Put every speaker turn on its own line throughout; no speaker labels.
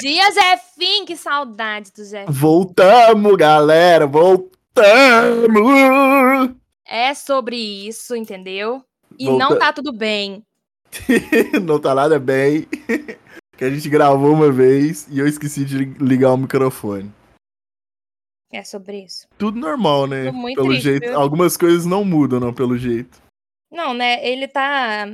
dia, Zefim! Que saudade do Zefim.
Voltamos, galera! Voltamos!
É sobre isso, entendeu? E
Volta-
não tá tudo bem.
Não tá nada bem. Que a gente gravou uma vez e eu esqueci de li- ligar o microfone.
É sobre isso.
Tudo normal, né?
Muito
pelo
triste,
jeito.
viu?
Algumas coisas não mudam, não, pelo jeito.
Não, né? Ele tá.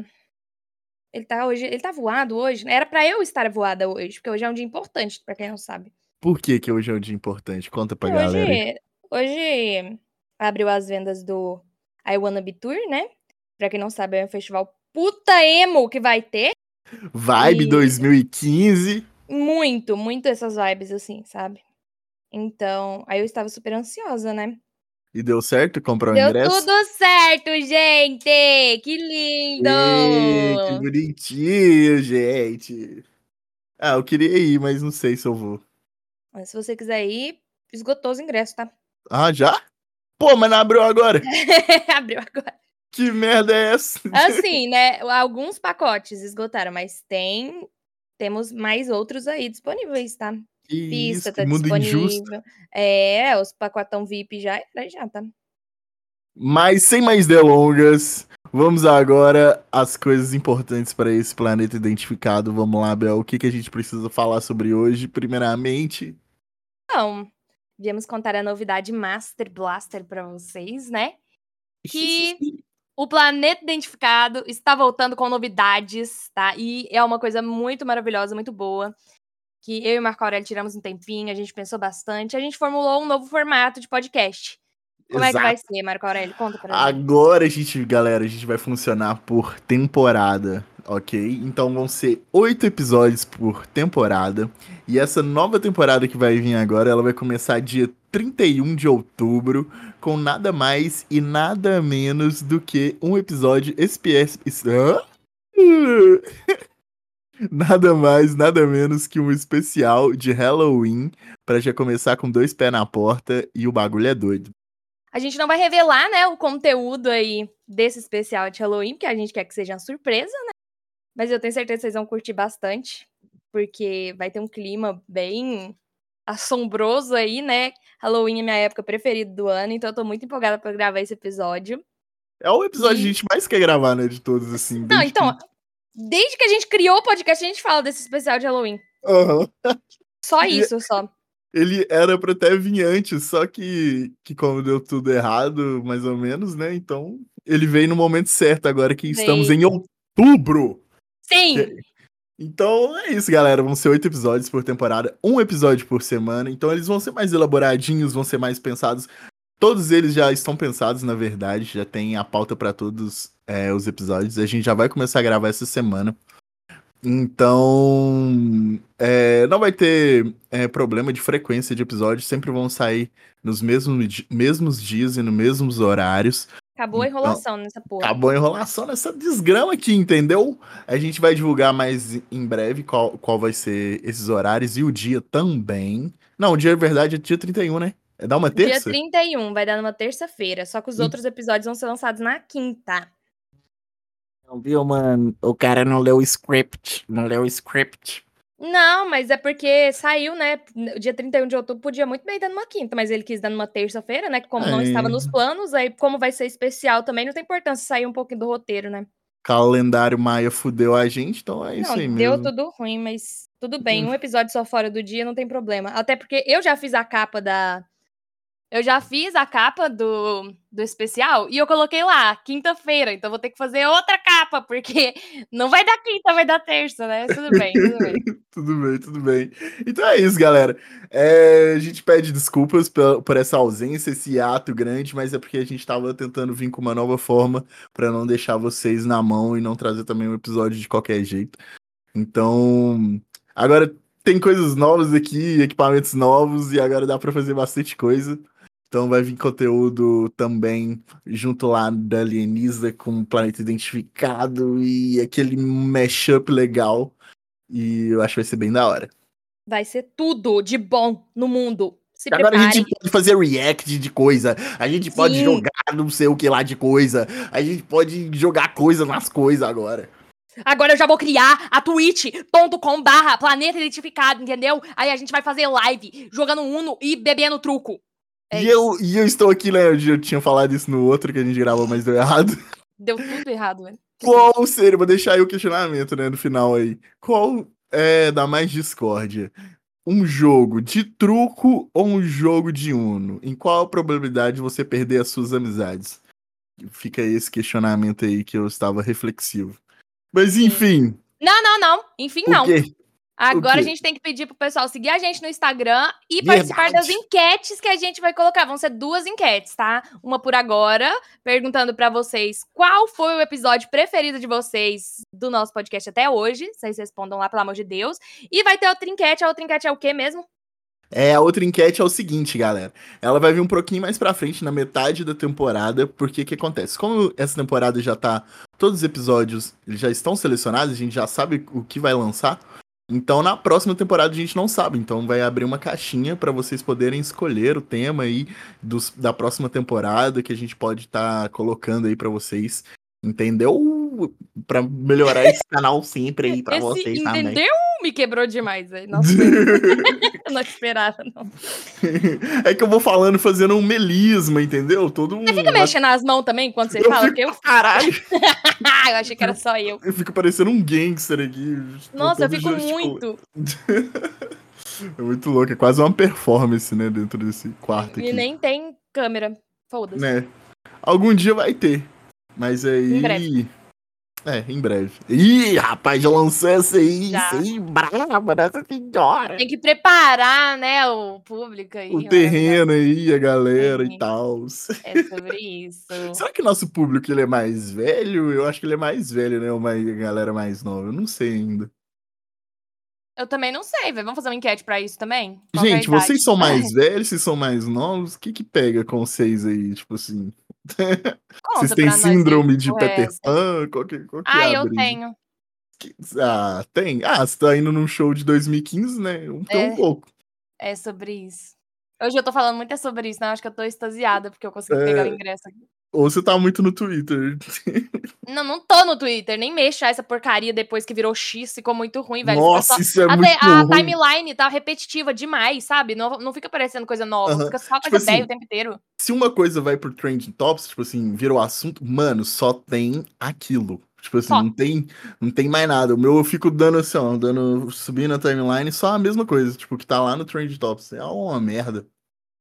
Ele tá hoje. Ele tá voado hoje. né? Era pra eu estar voada hoje, porque hoje é um dia importante, pra quem não sabe.
Por que, que hoje é um dia importante? Conta pra galera. aí.
Hoje, hoje abriu as vendas do I Wanna Be Tour, né? Pra quem não sabe, é um festival puta emo que vai ter.
Vibe
E-
2015.
Muito, muito essas vibes, assim, sabe? Então, aí eu estava super ansiosa, né?
E deu certo comprar o
Deu
ingresso?
tudo certo, gente! Que lindo!
Ê, que bonitinho, gente. Ah, eu queria ir, mas não sei se eu vou.
Mas se você quiser ir, esgotou os ingressos, tá?
Ah, já? Pô, mas não abriu agora.
Abriu agora.
Que merda é essa?
Assim, né? Alguns pacotes esgotaram, mas tem. Temos mais outros aí disponíveis, tá?
Que
Pista
isso,
tá
mundo
disponível.
injusto.
É, os pacotão VIP já era, já, tá?
Mas sem mais delongas, vamos agora às coisas importantes para esse planeta identificado. Vamos lá, Bel. O que, que a gente precisa falar sobre hoje? Primeiramente,
Então, viemos contar a novidade Master Blaster pra vocês, né? Que o planeta identificado está voltando com novidades, tá? E é uma coisa muito maravilhosa, muito boa. Que eu e o Marco Aurélio tiramos um tempinho, a gente pensou bastante, a gente formulou um novo formato de podcast. Como é que vai ser, Marco Aurélio? Conta pra gente.
Agora a gente, galera, a gente vai funcionar por temporada, ok? Então vão ser oito episódios por temporada. E essa nova temporada que vai vir agora, ela vai começar dia 31 de outubro, com nada mais e nada menos do que um episódio SPS. Hã? Nada mais, nada menos que um especial de Halloween, pra já começar com dois pés na porta e o bagulho é doido.
A gente não vai revelar, né, o conteúdo aí desse especial de Halloween, porque a gente quer que seja uma surpresa, né? Mas eu tenho certeza que vocês vão curtir bastante, porque vai ter um clima bem assombroso aí, né? Halloween é minha época preferida do ano, então eu tô muito empolgada pra gravar esse episódio.
É o episódio que
E-
a gente mais quer gravar, né, de todos, assim.
Não, então, desde que a gente criou o podcast, a gente fala desse especial de Halloween.
Aham.
Só isso, só.
Ele era pra até vir antes, só que, que como deu tudo errado, mais ou menos, né, então ele veio no momento certo, agora que estamos
Veio.
em outubro.
Sim!
Então é isso, galera. Vão ser oito episódios por temporada, um episódio por semana. Então eles vão ser mais elaboradinhos, vão ser mais pensados. Todos eles já estão pensados, na verdade. Já tem a pauta pra todos é, os episódios. A gente já vai começar a gravar essa semana. Então, é, não vai ter é, problema de frequência de episódios. Sempre vão sair nos mesmos, mesmos dias e nos mesmos horários.
Acabou a
Então,
enrolação nessa porra.
Acabou a enrolação nessa desgrama aqui, entendeu? A gente vai divulgar mais em breve qual, qual vai ser esses horários e o dia também. Não, o dia, na verdade, é dia 31, né? É dar uma
Dia
terça?
31, vai dar numa terça-feira. Só que os
Hum.
outros episódios vão ser lançados na quinta.
Não viu, mano? O cara não leu o script. Não leu o script.
Não, mas é porque saiu, né? O dia 31 de outubro podia muito bem dar numa quinta, mas ele quis dar numa terça-feira, né? Que como não
É.
estava nos planos, aí como vai ser especial também, não tem importância sair um pouquinho do roteiro, né?
Calendário Maia fudeu a gente, então é isso
não,
aí
deu
mesmo.
tudo ruim, mas tudo bem. Um episódio só fora do dia não tem problema. Até porque eu já fiz a capa da. Eu já fiz a capa do, do especial e eu coloquei lá, quinta-feira. Então vou ter que fazer outra capa, porque não vai dar quinta, vai dar terça, né? Tudo bem, tudo bem.
Tudo bem, tudo bem. Então é isso, galera. É, a gente pede desculpas por, por essa ausência, esse ato grande, mas é porque a gente tava tentando vir com uma nova forma pra não deixar vocês na mão e não trazer também um episódio de qualquer jeito. Então, agora tem coisas novas aqui, equipamentos novos e agora dá pra fazer bastante coisa. Então vai vir conteúdo também junto lá da Alienisa com o Planeta Identificado e aquele mashup legal. E eu acho que vai ser bem da hora.
Vai ser tudo de bom no mundo. Se
Agora a gente pode fazer react de coisa, a gente pode
Sim.
jogar não sei o que lá de coisa, a gente pode jogar coisa nas coisas agora.
Agora eu já vou criar a twitch.com barra planeta identificado, entendeu? Aí a gente vai fazer live, jogando Uno e bebendo truco.
É e, eu, e eu estou aqui, né? Eu tinha falado isso no outro que a gente gravou, mas deu errado.
Deu tudo errado, velho.
Qual seria, vou deixar aí o questionamento, né, no final aí. Qual é da mais discórdia? Um jogo de truco ou um jogo de Uno? Em qual a probabilidade de você perder as suas amizades? Fica esse questionamento aí que eu estava reflexivo. Mas enfim.
Não, não, não. Enfim, não. Agora a gente tem que pedir pro pessoal seguir a gente no Instagram e Verdade. participar das enquetes que a gente vai colocar. Vão ser duas enquetes, tá? Uma por agora, perguntando para vocês qual foi o episódio preferido de vocês do nosso podcast até hoje. Vocês respondam lá, pelo amor de Deus. E vai ter outra enquete. A outra enquete é o quê mesmo?
É, a outra enquete é o seguinte, galera. Ela vai vir um pouquinho mais pra frente, na metade da temporada, porque o que acontece? Como essa temporada já tá. Todos os episódios já estão selecionados, a gente já sabe o que vai lançar. Então na próxima temporada a gente não sabe, então vai abrir uma caixinha para vocês poderem escolher o tema aí dos, da próxima temporada que a gente pode estar tá colocando aí para vocês, entendeu? Para melhorar esse canal sempre aí para vocês
entendeu?
também.
Entendeu? Me quebrou demais, velho. Nossa, eu não esperava não.
É que eu vou falando fazendo um melisma, entendeu? Todo um...
Você fica mexendo as mãos também quando você eu fala
fico... que eu caralho.
eu achei que era só eu.
Eu fico parecendo um gangster aqui.
Nossa, eu fico muito.
é muito louco, é quase uma performance, né, dentro desse quarto aqui.
E nem tem câmera. Foda-se.
Né? Algum dia vai ter. Mas aí.
Em breve.
É, em breve. Ih, rapaz, já lançou essa aí, isso aí, brava, nessa senhora.
Tem que preparar, né, o público aí.
O terreno aí, a galera e tal.
É sobre isso.
Será que nosso público ele é mais velho? Eu acho que ele é mais velho, né, uma galera mais nova. Eu não sei ainda.
Eu também não sei, velho. Vamos fazer uma enquete pra isso também?
Qual é Gente, vocês são mais velhos, vocês são mais novos? O que que pega com vocês aí, tipo assim? Vocês têm síndrome de Peter Pan? Qual que, qual que
ah,
é
eu tenho.
Ah, tem? Ah, você tá indo num show de 2015, né? Tem é, um pouco.
É sobre isso. Hoje eu tô falando muito é sobre isso, né? Acho que eu tô extasiada porque eu consegui é... pegar o ingresso aqui.
Ou você tá muito no Twitter.
Não, não tô no Twitter. Nem mexa essa porcaria depois que virou X. Ficou muito ruim, velho.
Nossa, só... isso é
a,
muito
a timeline tá repetitiva demais, sabe? Não, não fica aparecendo coisa nova. Uh -huh. Fica só tipo coisa assim, velha o tempo inteiro.
Se uma coisa vai pro Trending Tops, tipo assim, virou assunto, mano, só tem aquilo. Tipo assim, não tem, não tem mais nada. O meu eu fico dando assim, ó, dando, subindo a timeline, só a mesma coisa, tipo, que tá lá no Trend Tops. É uma merda.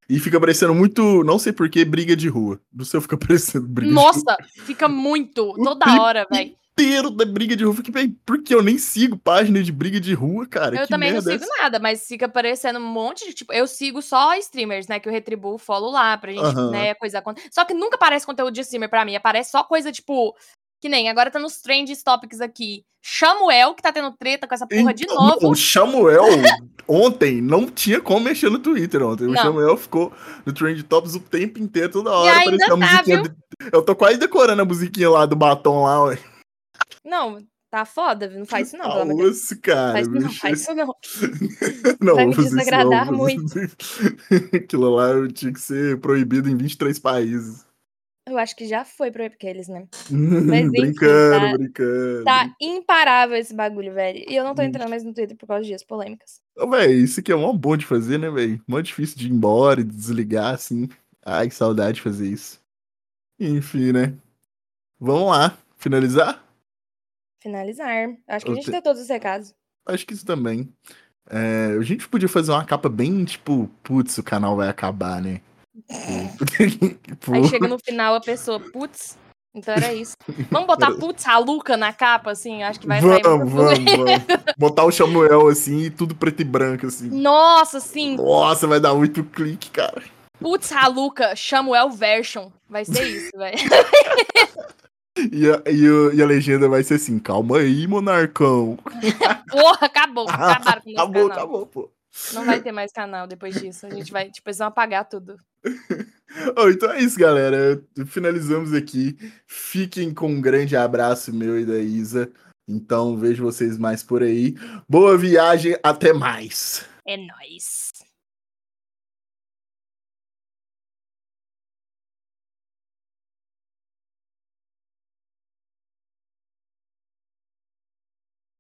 E fica parecendo muito, não sei porquê, briga de rua. Do seu fica parecendo briga
Nossa,
de rua.
fica muito, toda hora, velho.
inteiro da briga de rua. Fiquei, porque eu nem sigo página de briga de rua, cara.
Eu também não sigo é nada, mas fica aparecendo um monte de tipo. Eu sigo só streamers, né? Que eu retribuo follow lá pra gente, uhum. né? Coisa. Só que nunca aparece conteúdo de streamer pra mim. Aparece só coisa tipo. Que nem, agora tá nos trends topics aqui. Samuel, que tá tendo treta com essa porra então, de novo.
O Samuel, ontem, não tinha como mexer no Twitter ontem. Não. O Samuel ficou no Trend Tops o tempo inteiro, toda hora.
Ainda tá, musiquinha. De...
Eu tô quase decorando a musiquinha lá do batom lá, ué.
Não, tá foda, não faz isso não,
pelo amor de cara.
Faz, não, faz isso não.
não
Vai me desagradar não, muito.
Aquilo lá tinha que ser proibido em 23 países.
Eu acho que já foi pra eles, né? Mas,
enfim, brincando, tá, brincando.
Tá imparável esse bagulho, velho. E eu não tô entrando mais no Twitter por causa dias polêmicas.
Ô, velho, isso aqui é mó bom de fazer, né, velho? Mó difícil de ir embora e desligar, assim. Ai, que saudade de fazer isso. Enfim, né? Vamos lá. Finalizar?
Finalizar. Acho que eu a gente te... deu todos os recados.
Acho que isso também. É, a gente podia fazer uma capa bem, tipo, putz, o canal vai acabar, né?
Aí chega no final a pessoa, putz, então era isso. Vamos botar putz a Luca na capa, assim, acho que vai
vamos, sair vamos, vamos. Botar o Samuel assim e tudo preto e branco, assim.
Nossa, sim.
Nossa, vai dar muito clique, cara.
Putz, a Luca, Samuel version. Vai ser isso, velho.
E a, e, a, e a legenda vai ser assim: calma aí, monarcão.
Porra, acabou. Acabaram com
acabou, canal. acabou, pô.
Não vai ter mais canal depois disso. A gente vai, tipo, eles vão apagar tudo.
oh, então é isso, galera. Finalizamos aqui. Fiquem com um grande abraço meu e da Isa. Então vejo vocês mais por aí. Boa viagem, até mais.
É nóis.